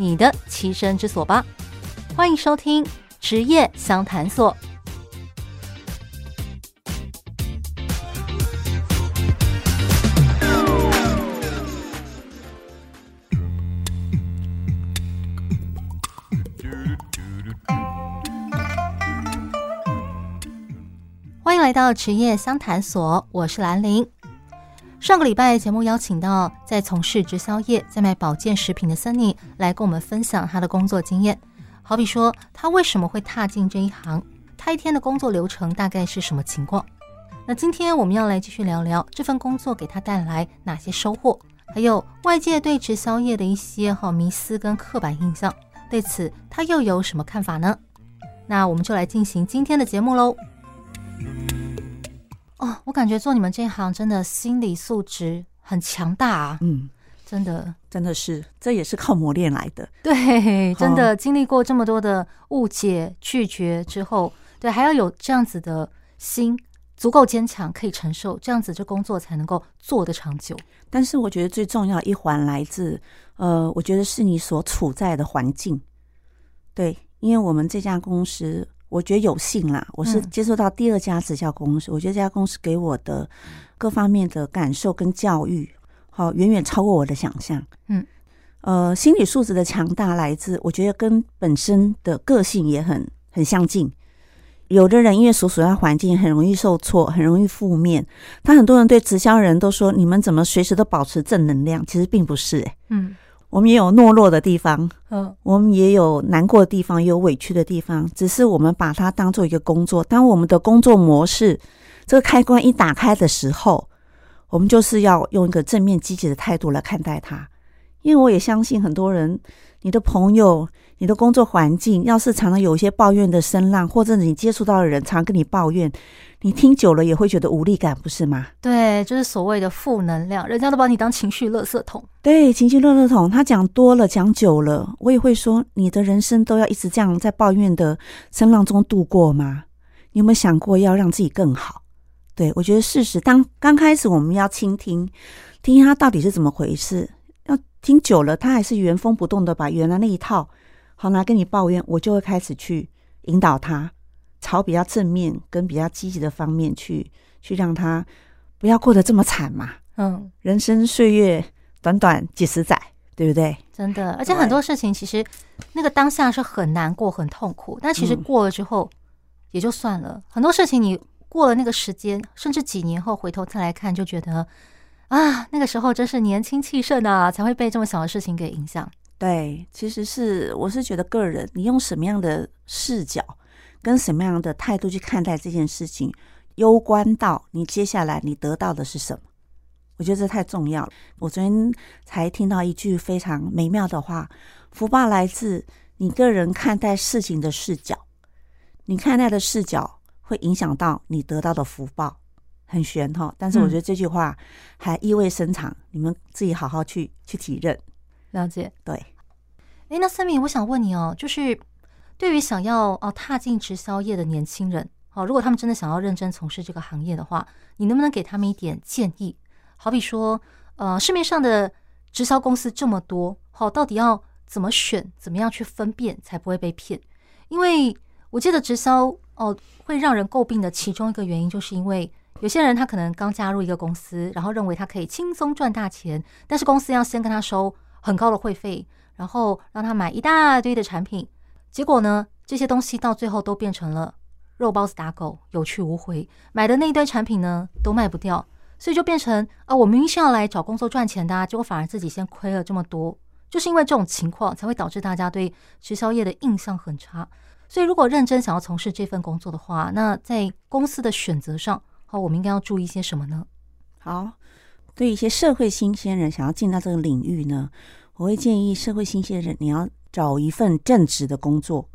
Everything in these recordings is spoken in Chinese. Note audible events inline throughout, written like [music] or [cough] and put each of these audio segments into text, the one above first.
你的栖身之所吧！欢迎收听职业相谈所。欢迎来到职业相谈所，我是兰玲。上个礼拜节目邀请到在从事直销业、在卖保健食品的 Sunny 来跟我们分享他的工作经验。好比说，他为什么会踏进这一行？他一天的工作流程大概是什么情况？那今天我们要来继续聊聊这份工作给他带来哪些收获，还有外界对直销业的一些好迷思跟刻板印象。对此，他又有什么看法呢？那我们就来进行今天的节目喽。哦，我感觉做你们这一行真的心理素质很强大啊！嗯，真的，真的是，这也是靠磨练来的。对，[laughs] 真的经历过这么多的误解、拒绝之后，对，还要有这样子的心，足够坚强，可以承受，这样子这工作才能够做得长久。但是我觉得最重要一环来自，呃，我觉得是你所处在的环境。对，因为我们这家公司。我觉得有幸啦，我是接触到第二家直销公司，嗯、我觉得这家公司给我的各方面的感受跟教育，好远远超过我的想象。嗯，呃，心理素质的强大来自，我觉得跟本身的个性也很很相近。有的人因为所处在环境很容易受挫，很容易负面。他很多人对直销人都说：“你们怎么随时都保持正能量？”其实并不是、欸，嗯。我们也有懦弱的地方，嗯，我们也有难过的地方，也有委屈的地方。只是我们把它当做一个工作。当我们的工作模式这个开关一打开的时候，我们就是要用一个正面积极的态度来看待它。因为我也相信很多人，你的朋友。你的工作环境要是常常有一些抱怨的声浪，或者你接触到的人常跟你抱怨，你听久了也会觉得无力感，不是吗？对，就是所谓的负能量，人家都把你当情绪垃圾桶。对，情绪垃圾桶，他讲多了，讲久了，我也会说，你的人生都要一直这样在抱怨的声浪中度过吗？你有没有想过要让自己更好？对，我觉得事实，当刚开始我们要倾听，听听他到底是怎么回事，要听久了，他还是原封不动的把原来那一套。好，拿跟你抱怨，我就会开始去引导他，朝比较正面跟比较积极的方面去，去让他不要过得这么惨嘛。嗯，人生岁月短短几十载，对不对？真的，而且很多事情其实那个当下是很难过、很痛苦，但其实过了之后也就算了。嗯，很多事情你过了那个时间，甚至几年后回头再来看，就觉得啊，那个时候真是年轻气盛啊，才会被这么小的事情给影响。对，其实是我是觉得个人，你用什么样的视角跟什么样的态度去看待这件事情，攸关到你接下来你得到的是什么。我觉得这太重要了。我昨天才听到一句非常美妙的话：福报来自你个人看待事情的视角，你看待的视角会影响到你得到的福报。很玄哈，但是我觉得这句话还意味深长，嗯、你们自己好好去去体认。了解，对。哎，那 Sunny，我想问你哦，就是对于想要哦踏进直销业的年轻人，哦，如果他们真的想要认真从事这个行业的话，你能不能给他们一点建议？好比说，呃，市面上的直销公司这么多，好，到底要怎么选？怎么样去分辨才不会被骗？因为我记得直销哦会让人诟病的其中一个原因，就是因为有些人他可能刚加入一个公司，然后认为他可以轻松赚大钱，但是公司要先跟他收。很高的会费，然后让他买一大堆的产品，结果呢，这些东西到最后都变成了肉包子打狗，有去无回。买的那一堆产品呢，都卖不掉，所以就变成啊，我明明是要来找工作赚钱的啊，结果反而自己先亏了这么多。就是因为这种情况，才会导致大家对直销业的印象很差。所以，如果认真想要从事这份工作的话，那在公司的选择上，好，我们应该要注意些什么呢？好。对一些社会新鲜人想要进到这个领域呢，我会建议社会新鲜人，你要找一份正职的工作。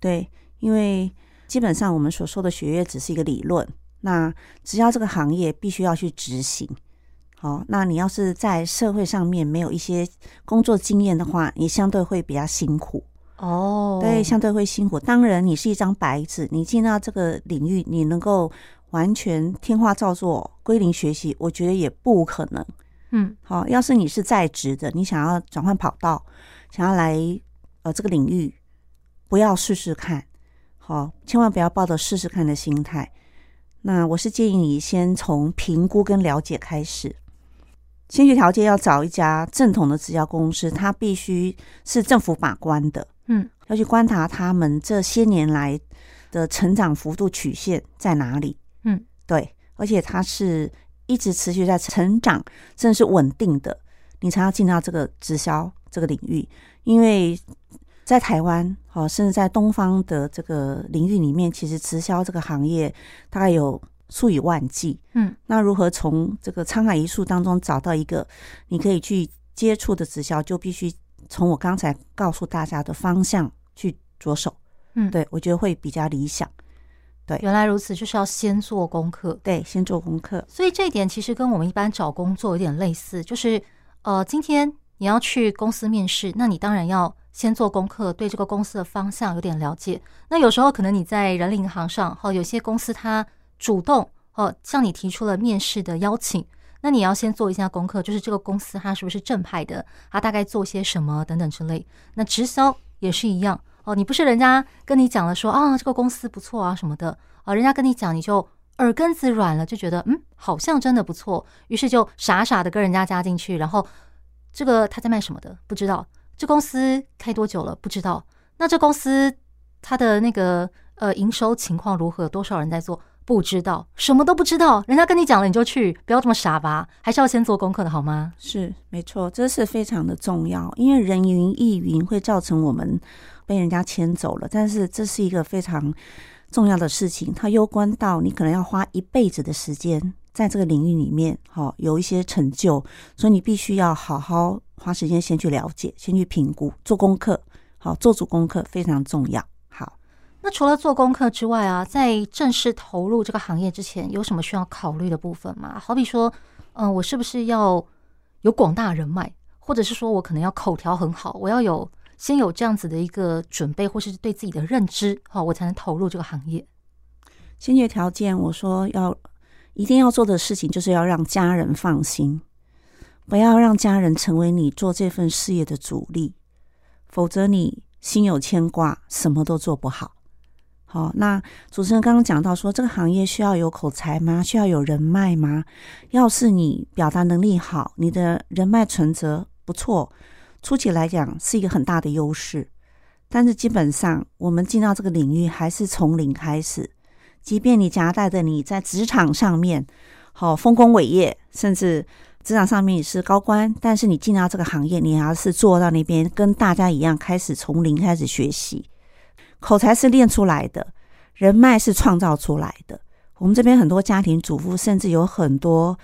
对，因为基本上我们所说的学业只是一个理论，那只要这个行业必须要去执行。好，那你要是在社会上面没有一些工作经验的话，你相对会比较辛苦哦。对，相对会辛苦。当然，你是一张白纸，你进到这个领域，你能够完全听话照做、归零学习，我觉得也不可能。嗯，好，要是你是在职的，你想要转换跑道，想要来呃这个领域，不要试试看，好，千万不要抱着试试看的心态。那我是建议你先从评估跟了解开始。先决条件要找一家正统的直销公司，它必须是政府把关的，嗯，要去观察他们这些年来的成长幅度曲线在哪里，嗯，对，而且它是一直持续在成长，甚至是稳定的，你才要进到这个直销这个领域。因为在台湾，哦，甚至在东方的这个领域里面，其实直销这个行业大概有。数以万计，嗯，那如何从这个沧海一粟当中找到一个你可以去接触的直销，就必须从我刚才告诉大家的方向去着手，嗯，对，我觉得会比较理想。对，原来如此，就是要先做功课，对，先做功课。所以这一点其实跟我们一般找工作有点类似，就是呃，今天你要去公司面试，那你当然要先做功课，对这个公司的方向有点了解。那有时候可能你在人力银行上，哈，有些公司它。主动哦，向你提出了面试的邀请，那你要先做一下功课，就是这个公司它是不是正派的，它大概做些什么等等之类。那直销也是一样哦，你不是人家跟你讲了说啊，这个公司不错啊什么的啊，人家跟你讲你就耳根子软了，就觉得嗯，好像真的不错，于是就傻傻的跟人家加进去，然后这个他在卖什么的不知道，这公司开多久了不知道，那这公司它的那个呃营收情况如何，多少人在做？不知道，什么都不知道，人家跟你讲了你就去，不要这么傻吧，还是要先做功课的好吗？是，没错，这是非常的重要，因为人云亦云会造成我们被人家牵走了，但是这是一个非常重要的事情，它攸关到你可能要花一辈子的时间在这个领域里面，好有一些成就，所以你必须要好好花时间先去了解，先去评估，做功课，好做足功课非常重要。好那除了做功课之外啊，在正式投入这个行业之前，有什么需要考虑的部分吗？好比说，嗯、我是不是要有广大人脉，或者是说我可能要口条很好，我要有先有这样子的一个准备，或是对自己的认知，好，我才能投入这个行业。先决条件，我说要一定要做的事情，就是要让家人放心，不要让家人成为你做这份事业的阻力，否则你心有牵挂，什么都做不好。好，那主持人刚刚讲到说，这个行业需要有口才吗？需要有人脉吗？要是你表达能力好，你的人脉存折不错，初期来讲是一个很大的优势。但是基本上，我们进到这个领域还是从零开始。即便你夹带着你在职场上面好丰功伟业，甚至职场上面也是高官，但是你进到这个行业，你还是做到那边跟大家一样，开始从零开始学习。口才是练出来的，人脉是创造出来的。我们这边很多家庭主妇，甚至有很多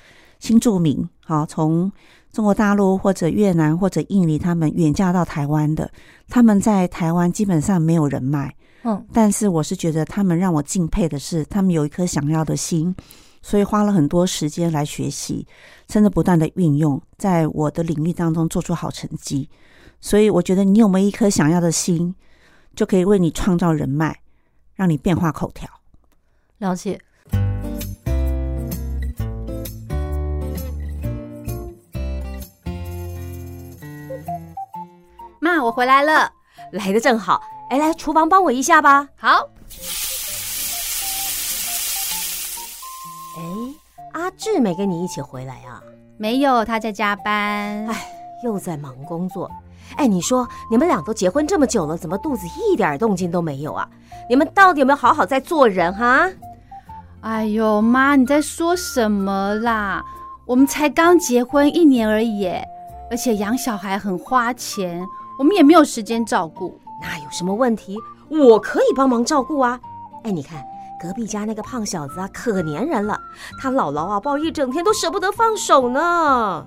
新住民，好，从中国大陆或者越南或者印尼，他们远嫁到台湾的，他们在台湾基本上没有人脉，嗯，但是我是觉得他们让我敬佩的是，他们有一颗想要的心，所以花了很多时间来学习，甚至不断的运用，在我的领域当中做出好成绩。所以我觉得你有没有一颗想要的心？就可以为你创造人脉，让你变化口条。了解。妈，我回来了，来的正好。哎，来厨房帮我一下吧。好。哎，阿志没跟你一起回来啊？没有，他在加班。哎，又在忙工作。哎，你说你们俩都结婚这么久了，怎么肚子一点动静都没有啊？你们到底有没有好好在做人哈？哎呦，妈，你在说什么啦？我们才刚结婚一年而已，而且养小孩很花钱，我们也没有时间照顾。那有什么问题？我可以帮忙照顾啊！哎，你看隔壁家那个胖小子啊，可粘人了，他姥姥啊抱一整天都舍不得放手呢。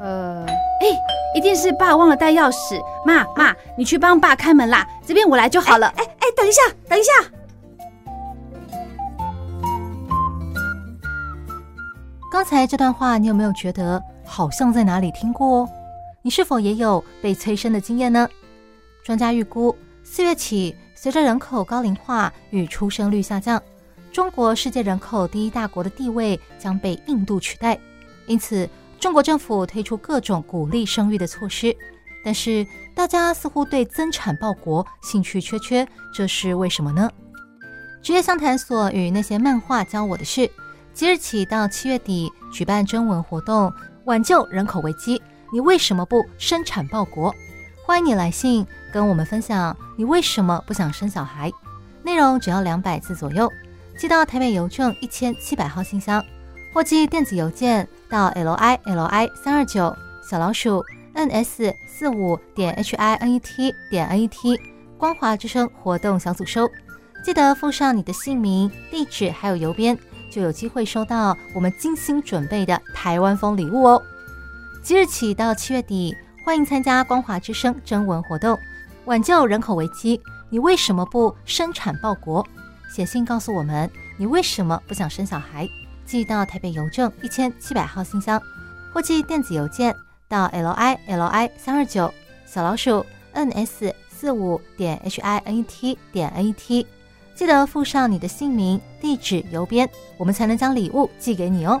呃，哎，一定是爸忘了带钥匙。妈妈，你去帮爸开门啦，这边我来就好了。哎哎，等一下，等一下。刚才这段话，你有没有觉得好像在哪里听过哦？你是否也有被催生的经验呢？专家预估，四月起，随着人口高龄化与出生率下降，中国世界人口第一大国的地位将被印度取代。因此，中国政府推出各种鼓励生育的措施，但是大家似乎对增产报国兴趣缺缺，这是为什么呢？职业相谈所与那些漫画教我的事，即日起到七月底举办征文活动，挽救人口危机。你为什么不生产报国？欢迎你来信跟我们分享你为什么不想生小孩。内容只要两百字左右，寄到台北邮政一千七百号信箱，或寄电子邮件到 l i l i 三二九小老鼠 n s 四五点 h i n e t 点 n e t 光华之声活动小组收。记得附上你的姓名、地址还有邮编。就有机会收到我们精心准备的台湾风礼物哦！即日起到七月底，欢迎参加光华之声征文活动，挽救人口危机。你为什么不生产报国？写信告诉我们你为什么不想生小孩，寄到台北邮政一千七百号信箱，或寄电子邮件到 l i l i 三二九小老鼠 n s 四五点 h i n e t 点 n e t。记得附上你的姓名、地址、邮编，我们才能将礼物寄给你哦。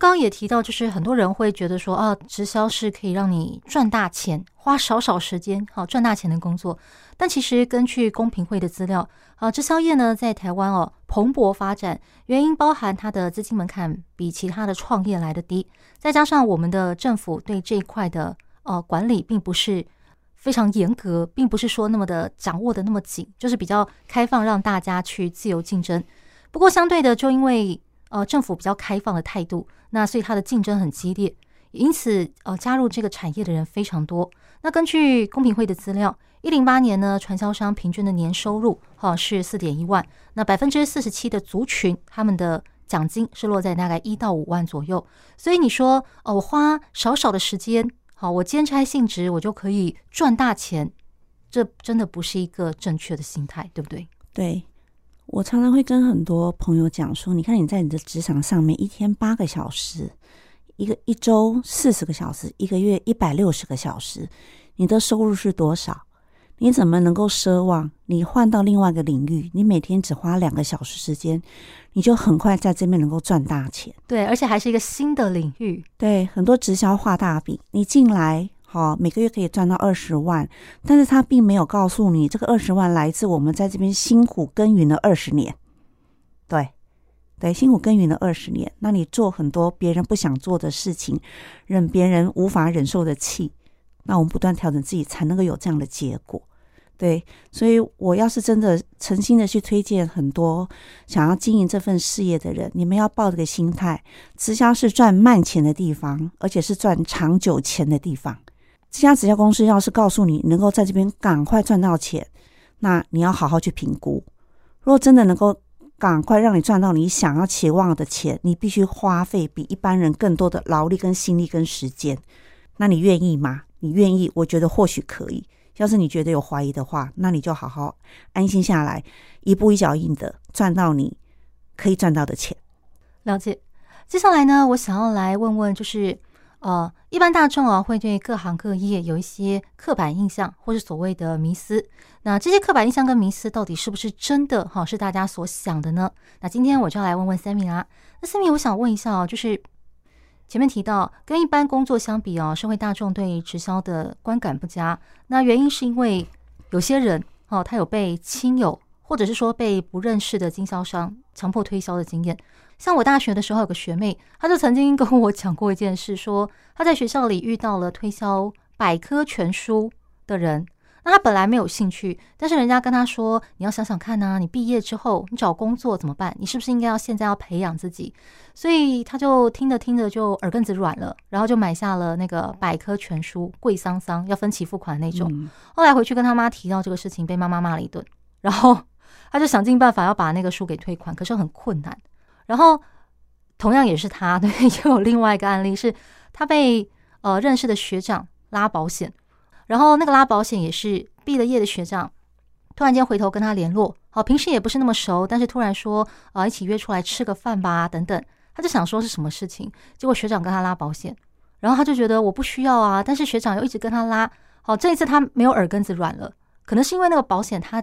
刚刚也提到，就是很多人会觉得说，啊，直销是可以让你赚大钱，花少少时间好赚大钱的工作。但其实根据公平会的资料，啊，直销业呢在台湾哦蓬勃发展，原因包含它的资金门槛比其他的创业来的低，再加上我们的政府对这一块的呃管理并不是。非常严格，并不是说那么的掌握的那么紧，就是比较开放，让大家去自由竞争。不过相对的，就因为呃政府比较开放的态度，那所以它的竞争很激烈，因此呃加入这个产业的人非常多。那根据公平会的资料，一零八年呢，传销商平均的年收入哈是四点一万，那百分之四十七的族群他们的奖金是落在大概一到五万左右。所以你说哦，我花少少的时间。好，我兼差性质，我就可以赚大钱，这真的不是一个正确的心态，对不对？对，我常常会跟很多朋友讲说，你看你在你的职场上面，一天八个小时，一个一周四十个小时，一个月一百六十个小时，你的收入是多少？你怎么能够奢望你换到另外一个领域，你每天只花两个小时时间，你就很快在这边能够赚大钱？对，而且还是一个新的领域。对，很多直销画大饼，你进来好，每个月可以赚到二十万，但是他并没有告诉你，这个二十万来自我们在这边辛苦耕耘了二十年。对，对，辛苦耕耘了二十年，那你做很多别人不想做的事情，忍别人无法忍受的气，那我们不断调整自己，才能够有这样的结果。对，所以我要是真的诚心的去推荐很多想要经营这份事业的人，你们要抱这个心态：直销是赚慢钱的地方，而且是赚长久钱的地方。这家直销公司要是告诉你能够在这边赶快赚到钱，那你要好好去评估。如果真的能够赶快让你赚到你想要期望的钱，你必须花费比一般人更多的劳力、跟心力、跟时间。那你愿意吗？你愿意？我觉得或许可以。要是你觉得有怀疑的话，那你就好好安心下来，一步一脚印的赚到你可以赚到的钱。了解。接下来呢，我想要来问问，就是呃，一般大众啊，会对各行各业有一些刻板印象，或是所谓的迷思。那这些刻板印象跟迷思到底是不是真的？哈，是大家所想的呢？那今天我就要来问问 Sammy 啦。那 Sammy，我想问一下啊，就是。前面提到，跟一般工作相比哦，社会大众对直销的观感不佳。那原因是因为有些人哦，他有被亲友或者是说被不认识的经销商强迫推销的经验。像我大学的时候有个学妹，她就曾经跟我讲过一件事，说她在学校里遇到了推销百科全书的人。那他本来没有兴趣，但是人家跟他说：“你要想想看呐，你毕业之后你找工作怎么办？你是不是应该要现在要培养自己？”所以他就听着听着就耳根子软了，然后就买下了那个百科全书，贵桑桑，要分期付款那种。后来回去跟他妈提到这个事情，被妈妈骂了一顿，然后他就想尽办法要把那个书给退款，可是很困难。然后同样也是他，[laughs] 对，又有另外一个案例是，他被呃认识的学长拉保险，然后那个拉保险也是毕了业的学长，突然间回头跟他联络，好，平时也不是那么熟，但是突然说啊、一起约出来吃个饭吧，等等，他就想说是什么事情，结果学长跟他拉保险，然后他就觉得我不需要啊，但是学长又一直跟他拉，好，这一次他没有耳根子软了，可能是因为那个保险他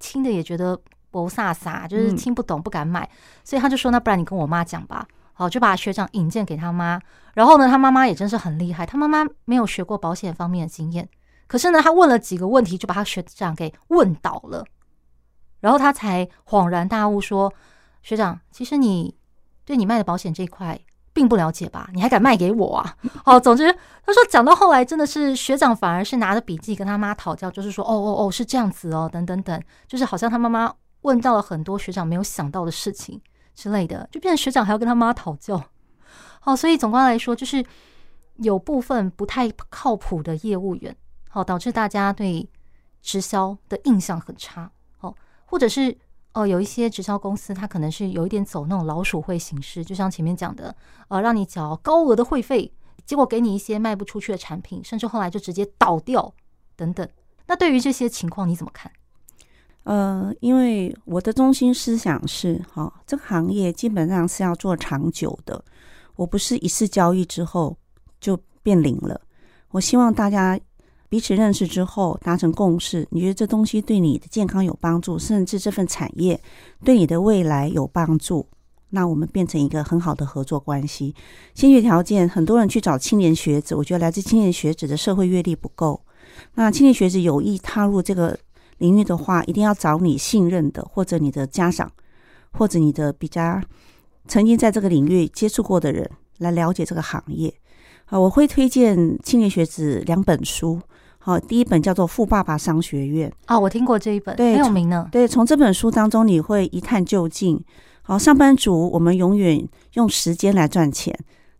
听的也觉得不飒飒，就是听不懂不敢买，所以他就说那不然你跟我妈讲吧。好，就把学长引荐给他妈，然后呢，他妈妈也真是很厉害，他妈妈没有学过保险方面的经验，可是呢，他问了几个问题，就把他学长给问倒了，然后他才恍然大悟，说：“学长，其实你对你卖的保险这一块并不了解吧？你还敢卖给我啊？”好，总之他说讲到后来，真的是学长反而是拿着笔记跟他妈讨教，就是说：“哦哦哦，是这样子哦，等等等，就是好像他妈妈问到了很多学长没有想到的事情。”之类的，就变成学长还要跟他妈讨教，好，所以总观来说，就是有部分不太靠谱的业务员，好，导致大家对直销的印象很差，好，或者是呃，有一些直销公司，它可能是有一点走那种老鼠会形式，就像前面讲的，呃，让你缴高额的会费，结果给你一些卖不出去的产品，甚至后来就直接倒掉等等。那对于这些情况，你怎么看？呃，因为我的中心思想是，哈、哦，这个行业基本上是要做长久的。我不是一次交易之后就变零了。我希望大家彼此认识之后达成共识，你觉得这东西对你的健康有帮助，甚至这份产业对你的未来有帮助，那我们变成一个很好的合作关系。先决条件，很多人去找青年学子，我觉得来自青年学子的社会阅历不够。那青年学子有意踏入这个。领域的话，一定要找你信任的，或者你的家长，或者你的比较曾经在这个领域接触过的人来了解这个行业。啊，我会推荐青年学子两本书。好，第一本叫做《富爸爸商学院》啊，我听过这一本，对，很有名呢。对，从这本书当中你会一探究竟。好，上班族我们永远用时间来赚钱，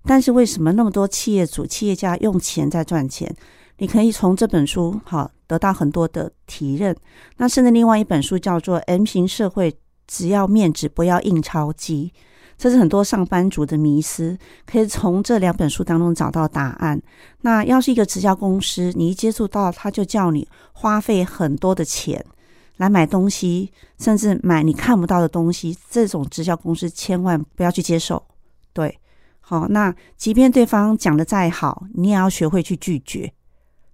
但是为什么那么多企业主、企业家用钱在赚钱？你可以从这本书好得到很多的提认。那甚至另外一本书叫做《M 型社会》，只要面子，不要印钞机。这是很多上班族的迷思，可以从这两本书当中找到答案。那要是一个直销公司，你一接触到，他就叫你花费很多的钱来买东西，甚至买你看不到的东西，这种直销公司千万不要去接受。对，好，那即便对方讲的再好，你也要学会去拒绝。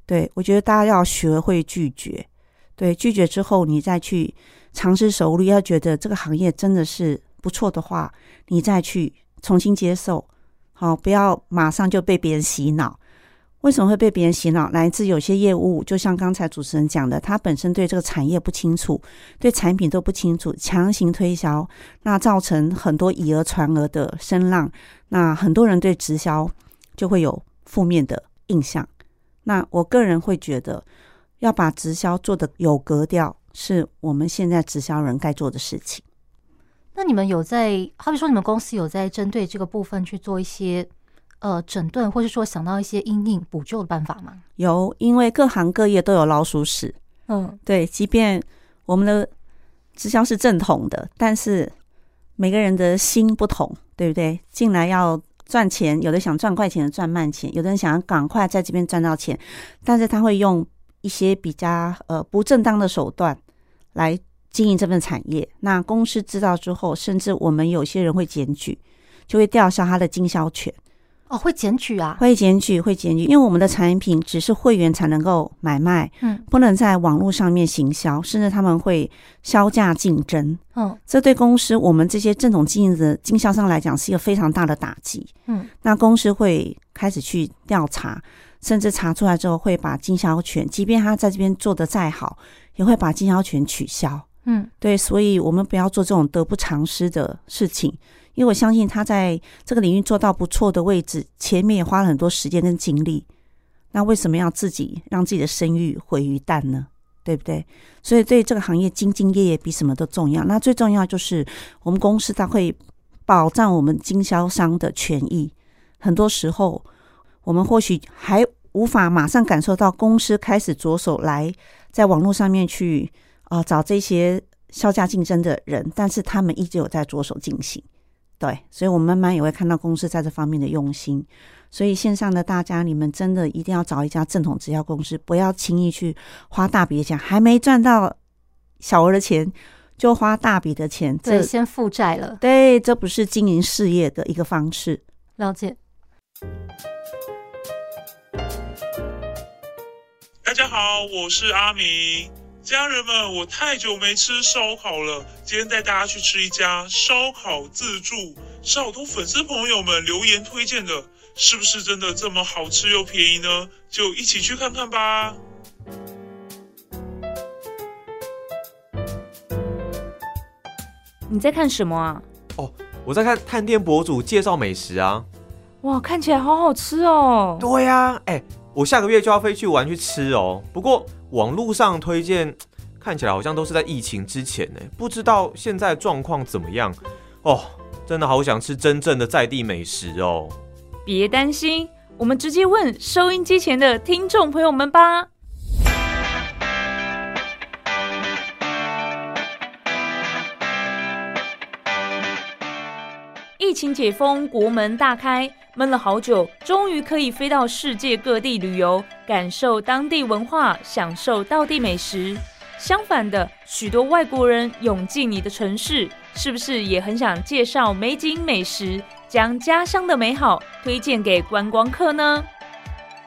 对，我觉得大家要学会拒绝。对，拒绝之后，你再去尝试熟虑，要觉得这个行业真的是不错的话，你再去重新接受。好，不要马上就被别人洗脑。为什么会被别人洗脑？来自有些业务，就像刚才主持人讲的，他本身对这个产业不清楚，对产品都不清楚，强行推销，那造成很多以讹传讹的声浪。那很多人对直销就会有负面的印象。那我个人会觉得，要把直销做的有格调，是我们现在直销人该做的事情。那你们有在，好比说你们公司有在针对这个部分去做一些呃整顿，或是说想到一些因应补救的办法吗？有，因为各行各业都有老鼠屎。嗯，对，即便我们的直销是正统的，但是每个人的心不同，对不对？进来要。赚钱，有的想赚快钱赚慢钱，有的人想要赶快在这边赚到钱，但是他会用一些比较呃不正当的手段来经营这份产业。那公司知道之后，甚至我们有些人会检举，就会吊销他的经销权。哦，会检举啊？会检举，会检举，因为我们的产品只是会员才能够买卖，嗯，不能在网络上面行销，甚至他们会削价竞争，嗯，这对公司我们这些正统经营的经销商来讲是一个非常大的打击，嗯，那公司会开始去调查，甚至查出来之后会把经销权，即便他在这边做得再好，也会把经销权取消，嗯，对，所以我们不要做这种得不偿失的事情。因为我相信他在这个领域做到不错的位置，前面也花了很多时间跟精力，那为什么要自己让自己的声誉毁于旦呢？对不对？所以对这个行业兢兢业业比什么都重要。那最重要就是我们公司它会保障我们经销商的权益。很多时候我们或许还无法马上感受到公司开始着手来在网络上面去啊、找这些削价竞争的人，但是他们一直有在着手进行。对，所以我慢慢也会看到公司在这方面的用心。所以线上的大家，你们真的一定要找一家正统直销公司，不要轻易去花大笔的钱，还没赚到小额的钱就花大笔的钱，对，先负债了。对，这不是经营事业的一个方式。了解。大家好，我是阿明。家人们，我太久没吃烧烤了，今天带大家去吃一家烧烤自助，是好多粉丝朋友们留言推荐的。是不是真的这么好吃又便宜呢？就一起去看看吧。你在看什么啊？哦，我在看探店博主介绍美食啊。哇，看起来好好吃哦。对呀，哎，我下个月就要飞去玩去吃哦。不过网络上推荐看起来好像都是在疫情之前呢，不知道现在状况怎么样哦。真的好想吃真正的在地美食哦。别担心，我们直接问收音机前的听众朋友们吧。疫情解封，国门大开，闷了好久，终于可以飞到世界各地旅游，感受当地文化，享受道地美食。相反的，许多外国人涌进你的城市，是不是也很想介绍美景美食？将家乡的美好推荐给观光客呢？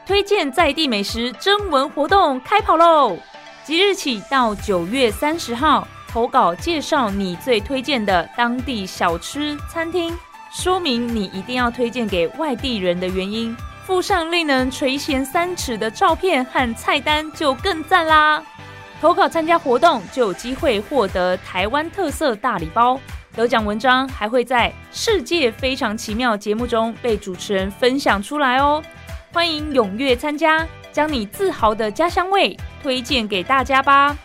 推荐在地美食征文活动开跑喽！即日起到九月三十号，投稿介绍你最推荐的当地小吃餐厅，说明你一定要推荐给外地人的原因，附上令人垂涎三尺的照片和菜单就更赞啦！投稿参加活动就有机会获得台湾特色大礼包。得奖文章还会在《世界非常奇妙》节目中被主持人分享出来哦！欢迎踊跃参加，将你自豪的家乡味推荐给大家吧！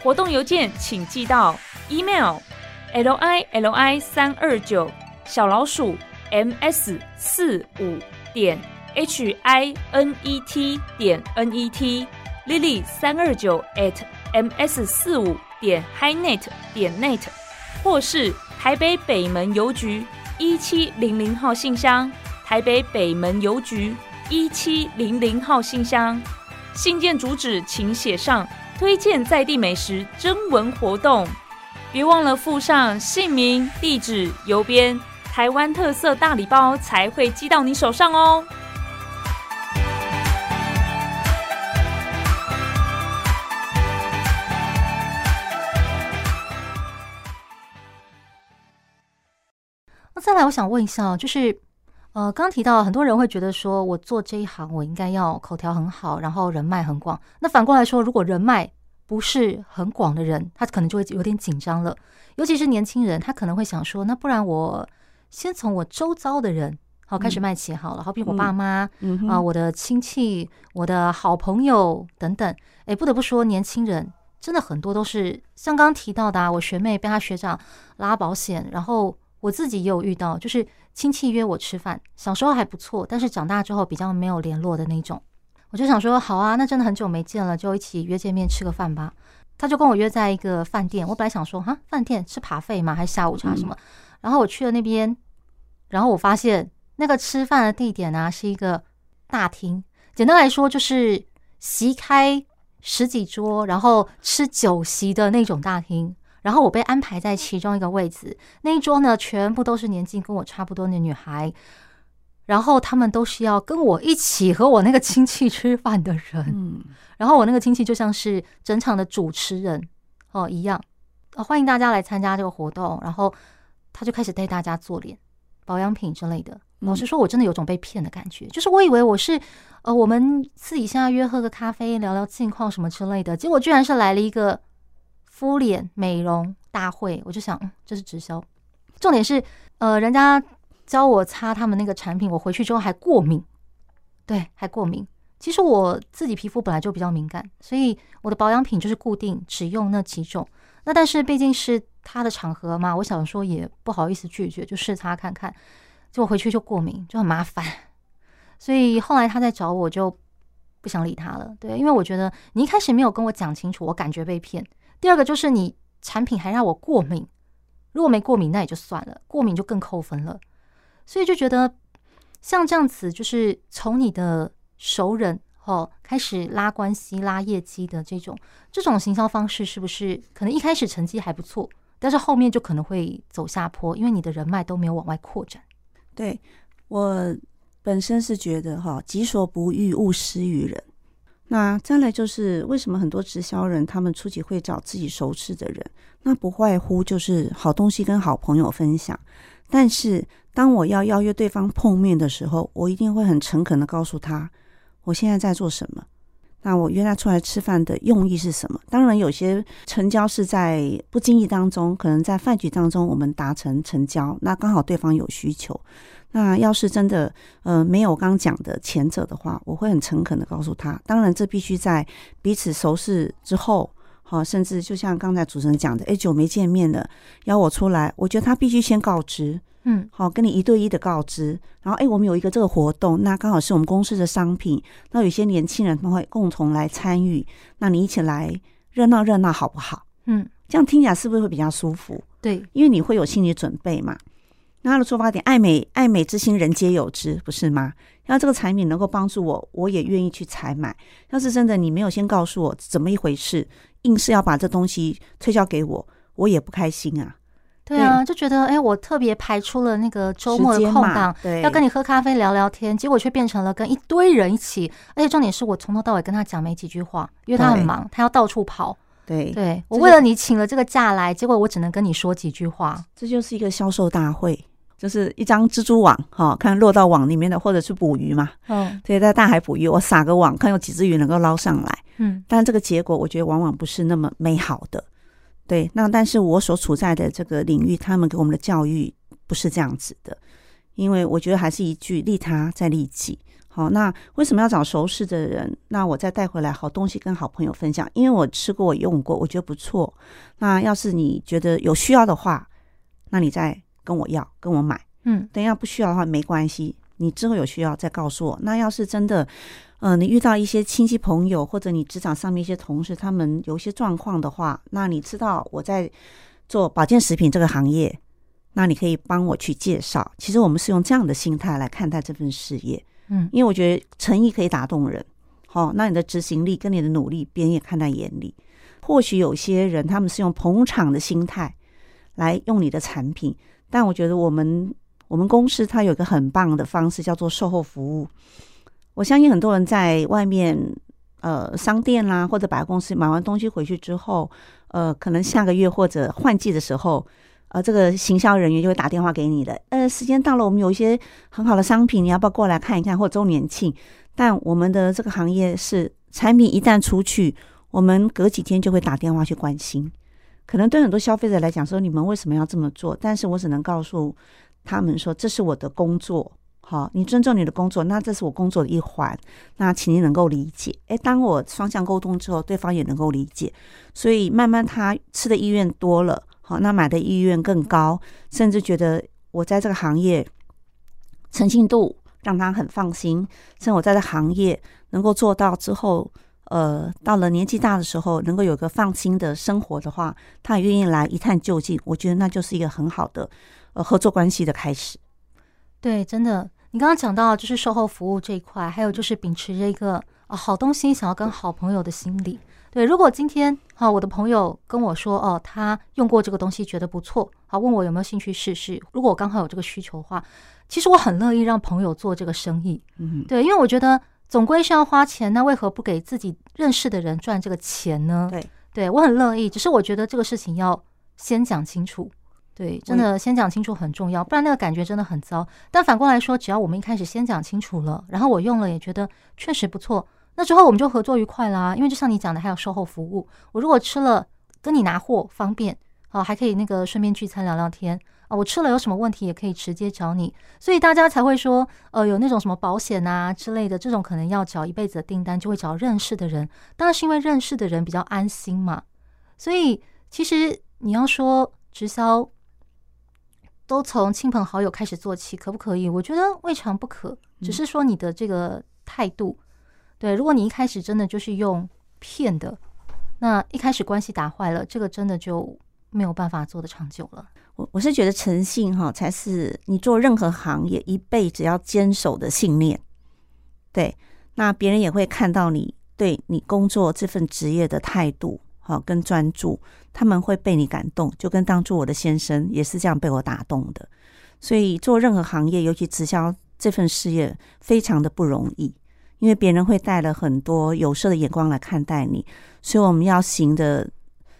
活动邮件请寄到 email l i l i 三二九小老鼠 m s 四五点 h i n e t 点 n e t lily 三二九 at m s 四五点 hinet 点 net 或是。台北北门邮局一七零零号信箱，台北北门邮局一七零零号信箱。信件主旨请写上推荐在地美食征文活动，别忘了附上姓名、地址、邮编，台湾特色大礼包才会寄到你手上哦。那再来，我想问一下，就是，呃，刚提到很多人会觉得说，我做这一行，我应该要口条很好，然后人脉很广。那反过来说，如果人脉不是很广的人，他可能就会有点紧张了。尤其是年轻人，他可能会想说，那不然我先从我周遭的人好开始卖起好了，好比我爸妈啊、我的亲戚、我的好朋友等等。哎，不得不说，年轻人真的很多都是像刚刚提到的啊，我学妹被她学长拉保险，然后。我自己也有遇到，就是亲戚约我吃饭，小时候还不错，但是长大之后比较没有联络的那种。我就想说，好啊，那真的很久没见了，就一起约见面吃个饭吧。他就跟我约在一个饭店，我本来想说，哈，饭店吃扒费吗？还是下午茶什么？然后我去了那边，然后我发现那个吃饭的地点啊，是一个大厅，简单来说就是席开十几桌，然后吃酒席的那种大厅。然后我被安排在其中一个位置，那一桌呢，全部都是年纪跟我差不多的女孩，然后他们都是要跟我一起和我那个亲戚吃饭的人，嗯，然后我那个亲戚就像是整场的主持人哦一样，欢迎大家来参加这个活动，然后他就开始带大家做脸、保养品之类的。老实说，我真的有种被骗的感觉，就是我以为我是呃，我们私底下约喝个咖啡、聊聊近况什么之类的，结果居然是来了一个。敷脸美容大会，我就想，嗯，这是直销。重点是，呃，人家教我擦他们那个产品，我回去之后还过敏，对，还过敏。其实我自己皮肤本来就比较敏感，所以我的保养品就是固定只用那几种。那但是毕竟是他的场合嘛，我想说也不好意思拒绝，就试擦看看。结果回去就过敏，就很麻烦。所以后来他再找我就不想理他了，对，因为我觉得你一开始没有跟我讲清楚，我感觉被骗。第二个就是你产品还让我过敏，如果没过敏，那也就算了，过敏就更扣分了。所以就觉得像这样子，就是从你的熟人哦开始拉关系、拉业绩的这种这种行销方式，是不是可能一开始成绩还不错，但是后面就可能会走下坡，因为你的人脉都没有往外扩展。对，我本身是觉得哈，己所不欲，勿施于人。那再来就是为什么很多直销人他们初期会找自己熟识的人？那不外乎就是好东西跟好朋友分享。但是当我要邀约对方碰面的时候，我一定会很诚恳的告诉他，我现在在做什么。那我约他出来吃饭的用意是什么？当然，有些成交是在不经意当中，可能在饭局当中我们达成成交，那刚好对方有需求。那要是真的呃没有刚讲的前者的话，我会很诚恳的告诉他。当然，这必须在彼此熟识之后，好，甚至就像刚才主持人讲的，哎，久没见面了，邀我出来，我觉得他必须先告知。嗯，好，跟你一对一的告知，然后哎，我们有一个这个活动，那刚好是我们公司的商品，那有些年轻人他们会共同来参与，那你一起来热闹热闹好不好？嗯，这样听起来是不是会比较舒服？对，因为你会有心理准备嘛。那他的出发点，爱美爱美之心，人皆有之，不是吗？要这个产品能够帮助我，我也愿意去采买。要是真的你没有先告诉我怎么一回事，硬是要把这东西推销给我，我也不开心啊。对啊，就觉得哎、欸，我特别排出了那个周末的空档，对，要跟你喝咖啡聊聊天，结果却变成了跟一堆人一起，而且重点是我从头到尾跟他讲没几句话，因为他很忙，他要到处跑。对，对我为了你请了这个假来，结果我只能跟你说几句话。这就是一个销售大会，就是一张蜘蛛网，哈，看落到网里面的，或者是捕鱼嘛。嗯，对，在大海捕鱼，我撒个网，看有几只鱼能够捞上来。嗯，但这个结果，我觉得往往不是那么美好的。对，那但是我所处在的这个领域，他们给我们的教育不是这样子的，因为我觉得还是一句利他再利己。好，那为什么要找熟识的人？那我再带回来好东西跟好朋友分享，因为我吃过，我用过，我觉得不错。那要是你觉得有需要的话，那你再跟我要，跟我买。嗯，等一下不需要的话没关系，你之后有需要再告诉我。那要是真的。嗯、呃，你遇到一些亲戚朋友，或者你职场上面一些同事，他们有一些状况的话，那你知道我在做保健食品这个行业，那你可以帮我去介绍。其实我们是用这样的心态来看待这份事业，嗯，因为我觉得诚意可以打动人。好，那你的执行力跟你的努力，别人也看在眼里。或许有些人他们是用捧场的心态来用你的产品，但我觉得我们我们公司它有一个很棒的方式，叫做售后服务。我相信很多人在外面，呃，商店啦或者百货公司买完东西回去之后，呃，可能下个月或者换季的时候，呃，这个行销人员就会打电话给你的，呃，时间到了，我们有一些很好的商品，你要不要过来看一看？或周年庆。但我们的这个行业是产品一旦出去，我们隔几天就会打电话去关心。可能对很多消费者来讲说，你们为什么要这么做？但是我只能告诉他们说，这是我的工作。好，你尊重你的工作，那这是我工作的一环，那请你能够理解。诶，当我双向沟通之后，对方也能够理解，所以慢慢他吃的意愿多了，好，那买的意愿更高，甚至觉得我在这个行业诚信度让他很放心，甚至我在这行业能够做到之后，呃，到了年纪大的时候，能够有个放心的生活的话，他也愿意来一探究竟。我觉得那就是一个很好的呃合作关系的开始。对，真的。你刚刚讲到就是售后服务这一块，还有就是秉持着一个啊好东西想要跟好朋友的心理。对，如果今天啊我的朋友跟我说哦，他用过这个东西觉得不错，好问我有没有兴趣试试。如果我刚好有这个需求的话，其实我很乐意让朋友做这个生意。嗯，对，因为我觉得总归是要花钱，那为何不给自己认识的人赚这个钱呢？对，对我很乐意，只是我觉得这个事情要先讲清楚。对，真的先讲清楚很重要，不然那个感觉真的很糟。但反过来说，只要我们一开始先讲清楚了，然后我用了也觉得确实不错，那之后我们就合作愉快啦。因为就像你讲的，还有售后服务，我如果吃了跟你拿货方便，啊，还可以那个顺便聚餐聊聊天啊。我吃了有什么问题也可以直接找你，所以大家才会说，呃，有那种什么保险啊之类的，这种可能要找一辈子的订单，就会找认识的人。当然是因为认识的人比较安心嘛。所以其实你要说直销。都从亲朋好友开始做起，可不可以？我觉得未尝不可，只是说你的这个态度。对，如果你一开始真的就是用骗的，那一开始关系打坏了，这个真的就没有办法做的长久了。我我是觉得诚信哈，才是你做任何行业一辈子要坚守的信念。对，那别人也会看到你对你工作这份职业的态度，好跟专注，他们会被你感动。就跟当初我的先生也是这样被我打动的。所以做任何行业，尤其直销这份事业，非常的不容易，因为别人会带了很多有色的眼光来看待你。所以我们要行的。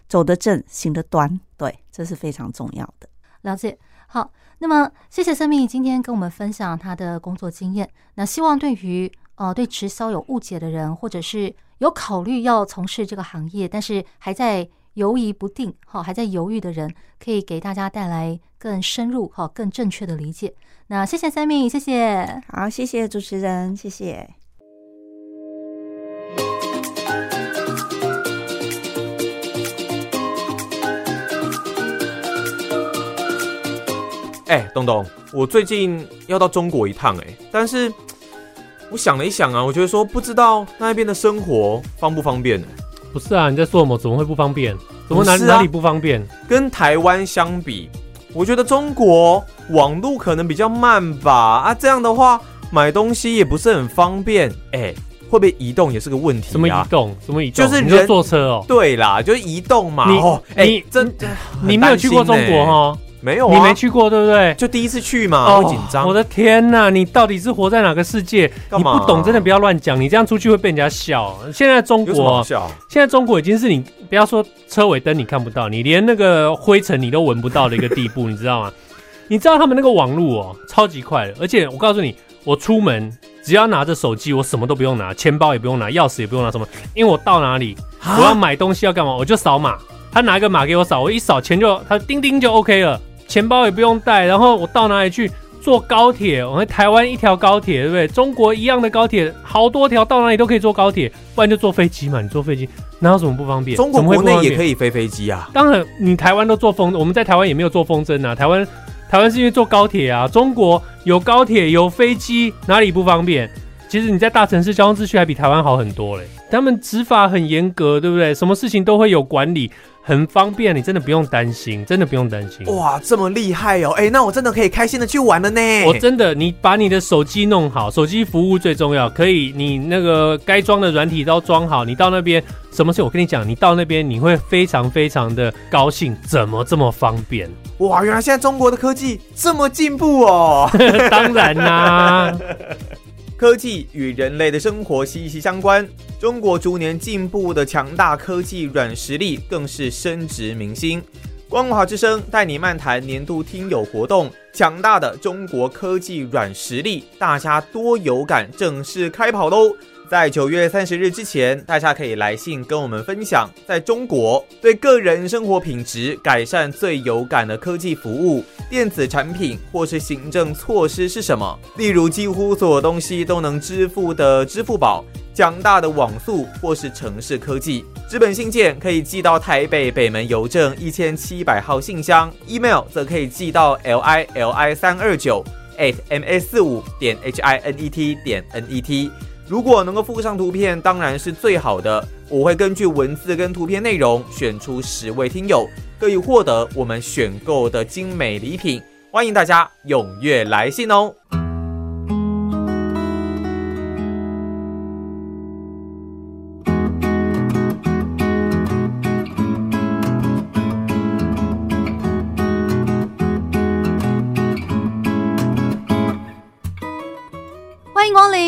走得正，行得端，对，这是非常重要的。了解，好，那么谢谢生命今天跟我们分享他的工作经验。那希望对于呃对直销有误解的人，或者是有考虑要从事这个行业，但是还在犹疑不定，哈，还在犹豫的人，可以给大家带来更深入、哈更正确的理解。那谢谢三命，谢谢，好，谢谢主持人，谢谢。哎、欸，东东，我最近要到中国一趟，哎，但是我想了一想啊，我觉得说不知道那边的生活方不方便呢？不是啊，你在说什么？怎么会不方便？怎么哪、啊、哪里不方便？跟台湾相比，我觉得中国网路可能比较慢吧。啊，这样的话买东西也不是很方便。哎、欸，会不会移动也是个问题、啊？什么移动？什么移动？就是人就坐车哦。对啦，就是移动嘛。你哎、欸，真你没有去过中国哈？没有、啊，你没去过，对不对？就第一次去嘛，哦、会紧张。我的天哪，你到底是活在哪个世界？你不懂，真的不要乱讲。你这样出去会被人家笑。现在中国，现在中国已经是你不要说车尾灯你看不到，你连那个灰尘你都闻不到的一个地步，你知道吗？[laughs] 你知道他们那个网络哦，超级快的。而且我告诉你，我出门只要拿着手机，我什么都不用拿，钱包也不用拿，钥匙也不用拿，什么？因为我到哪里，我要买东西要干嘛，我就扫码，他拿一个码给我扫，我一扫钱就他叮叮就 OK 了。钱包也不用带，然后我到哪里去坐高铁？我们台湾一条高铁，对不对？中国一样的高铁，好多条，到哪里都可以坐高铁，不然就坐飞机嘛。你坐飞机哪有什么不方便？中国国内也可以飞飞机啊。当然，你台湾都坐风，我们在台湾也没有坐风筝啊。台湾台湾是因为坐高铁啊。中国有高铁有飞机，哪里不方便？其实你在大城市交通秩序还比台湾好很多嘞。他们执法很严格，对不对？什么事情都会有管理。很方便，你真的不用担心，真的不用担心。哇，这么厉害哦！哎、欸，那我真的可以开心的去玩了呢。我真的，你把你的手机弄好，手机服务最重要。可以，你那个该装的软体都装好，你到那边什么事？我跟你讲，你到那边你会非常非常的高兴。怎么这么方便？哇，原来现在中国的科技这么进步哦！[laughs] [laughs] 当然啦、啊。科技与人类的生活息息相关，中国逐年进步的强大科技软实力更是升值民心。光华之声带你漫谈年度听友活动，强大的中国科技软实力，大家多有感，正式开跑喽！在九月三十日之前，大家可以来信跟我们分享，在中国对个人生活品质改善最有感的科技服务、电子产品或是行政措施是什么？例如，几乎所有东西都能支付的支付宝、强大的网速或是城市科技。纸本信件可以寄到台北北门邮政一千七百号信箱，email 则可以寄到 l i l i 三二九 at m a 四五点 h i n e t 点 n e t。如果能够附上图片，当然是最好的。我会根据文字跟图片内容选出十位听友，可以获得我们选购的精美礼品。欢迎大家踊跃来信哦！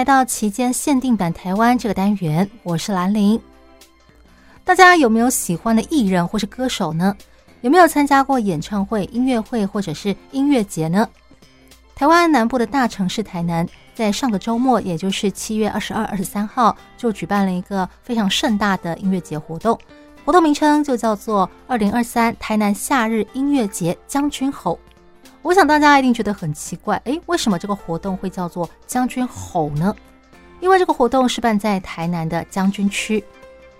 来到期间限定版台湾这个单元，我是兰陵。大家有没有喜欢的艺人或是歌手呢？有没有参加过演唱会、音乐会或者是音乐节呢？台湾南部的大城市台南，在上个周末，也就是七月二十二、二十三号，就举办了一个非常盛大的音乐节活动。活动名称就叫做“二零二三台南夏日音乐节将军吼”。我想大家一定觉得很奇怪，诶，为什么这个活动会叫做将军吼呢？因为这个活动是办在台南的将军区。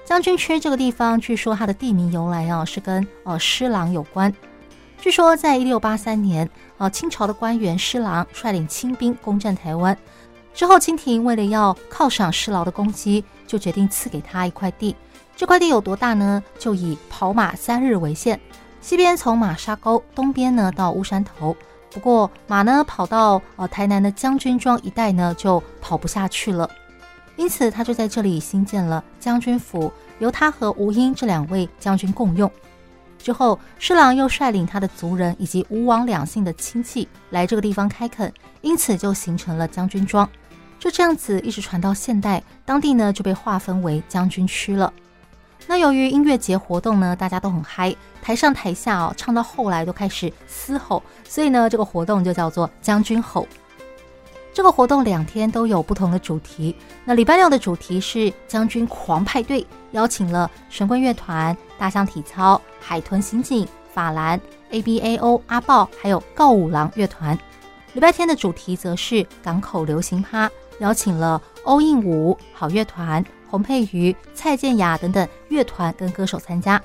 将军区这个地方，据说它的地名由来啊，是跟呃施琅有关。据说，在一六八三年，呃，清朝的官员施琅率领清兵攻占台湾之后，清廷为了要犒赏施琅的功绩，就决定赐给他一块地。这块地有多大呢？就以跑马三日为限，西边从马沙沟，东边呢到乌山头。不过马呢跑到呃台南的将军庄一带呢，就跑不下去了，因此他就在这里兴建了将军府，由他和吴英这两位将军共用。之后，施琅又率领他的族人以及吴王两姓的亲戚来这个地方开垦，因此就形成了将军庄。就这样子一直传到现代，当地呢就被划分为将军区了。那由于音乐节活动呢，大家都很嗨，台上台下哦，唱到后来都开始嘶吼，所以呢，这个活动就叫做将军吼。这个活动两天都有不同的主题。那礼拜六的主题是将军狂派对，邀请了神棍乐团、大象体操、海豚刑警、法兰、ABAO 阿豹，还有告五郎乐团。礼拜天的主题则是港口流行趴，邀请了欧印舞、好乐团、洪佩瑜、蔡健雅等等乐团跟歌手参加。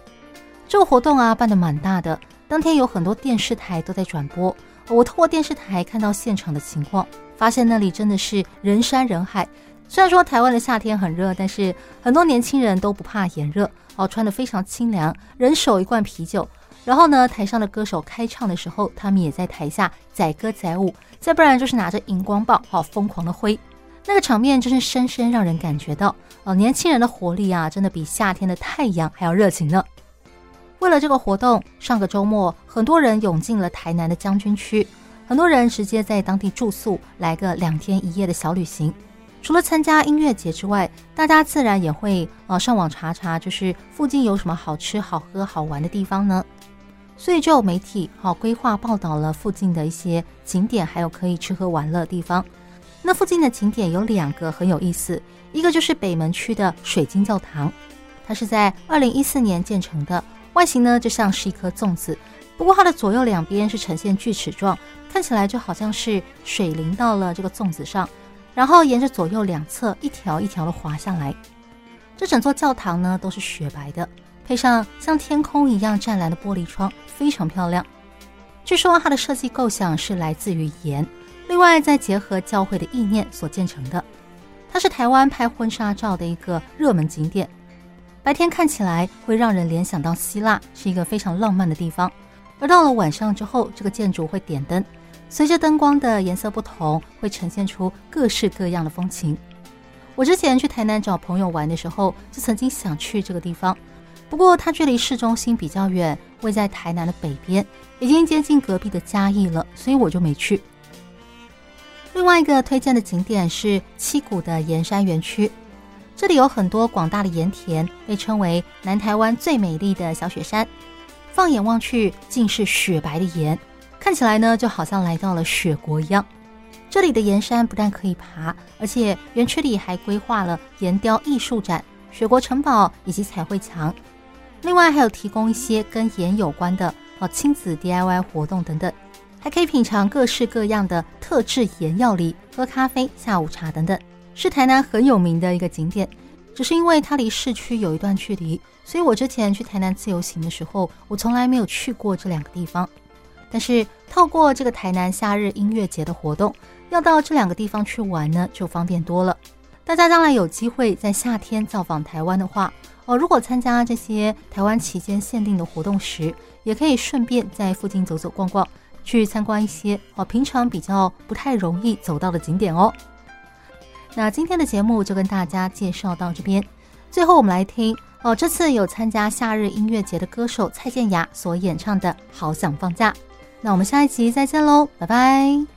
这个活动啊办得蛮大的，当天有很多电视台都在转播。我透过电视台看到现场的情况。发现那里真的是人山人海。虽然说台湾的夏天很热，但是很多年轻人都不怕炎热哦，穿得非常清凉，人手一罐啤酒。然后呢，台上的歌手开唱的时候，他们也在台下载歌载舞，再不然就是拿着荧光棒好疯狂的挥。那个场面真是深深让人感觉到哦，年轻人的活力啊，真的比夏天的太阳还要热情呢。为了这个活动，上个周末很多人涌进了台南的将军区。很多人直接在当地住宿，来个两天一夜的小旅行。除了参加音乐节之外，大家自然也会呃上网查查，就是附近有什么好吃、好喝、好玩的地方呢？所以就有媒体好规划报道了附近的一些景点，还有可以吃喝玩乐的地方。那附近的景点有两个很有意思，一个就是北门区的水晶教堂，它是在二零一四年建成的，外形呢就像是一颗粽子。不过它的左右两边是呈现锯齿状，看起来就好像是水淋到了这个粽子上，然后沿着左右两侧一条一条的滑下来。这整座教堂呢都是雪白的，配上像天空一样湛蓝的玻璃窗，非常漂亮。据说它的设计构想是来自于盐，另外再结合教会的意念所建成的。它是台湾拍婚纱照的一个热门景点，白天看起来会让人联想到希腊，是一个非常浪漫的地方。而到了晚上之后，这个建筑会点灯，随着灯光的颜色不同，会呈现出各式各样的风情。我之前去台南找朋友玩的时候，就曾经想去这个地方，不过它距离市中心比较远，位在台南的北边，已经接近隔壁的嘉义了，所以我就没去。另外一个推荐的景点是七股的盐山园区，这里有很多广大的盐田，被称为南台湾最美丽的小雪山。放眼望去，尽是雪白的盐，看起来呢就好像来到了雪国一样。这里的盐山不但可以爬，而且园区里还规划了盐雕艺术展、雪国城堡以及彩绘墙。另外还有提供一些跟盐有关的哦亲子 DIY 活动等等，还可以品尝各式各样的特制盐料理、喝咖啡、下午茶等等，是台南很有名的一个景点。只是因为它离市区有一段距离，所以我之前去台南自由行的时候，我从来没有去过这两个地方。但是透过这个台南夏日音乐节的活动，要到这两个地方去玩呢，就方便多了。大家将来有机会在夏天造访台湾的话，哦，如果参加这些台湾期间限定的活动时，也可以顺便在附近走走逛逛，去参观一些哦平常比较不太容易走到的景点哦。那今天的节目就跟大家介绍到这边，最后我们来听哦，这次有参加夏日音乐节的歌手蔡健雅所演唱的《好想放假》。那我们下一集再见喽，拜拜。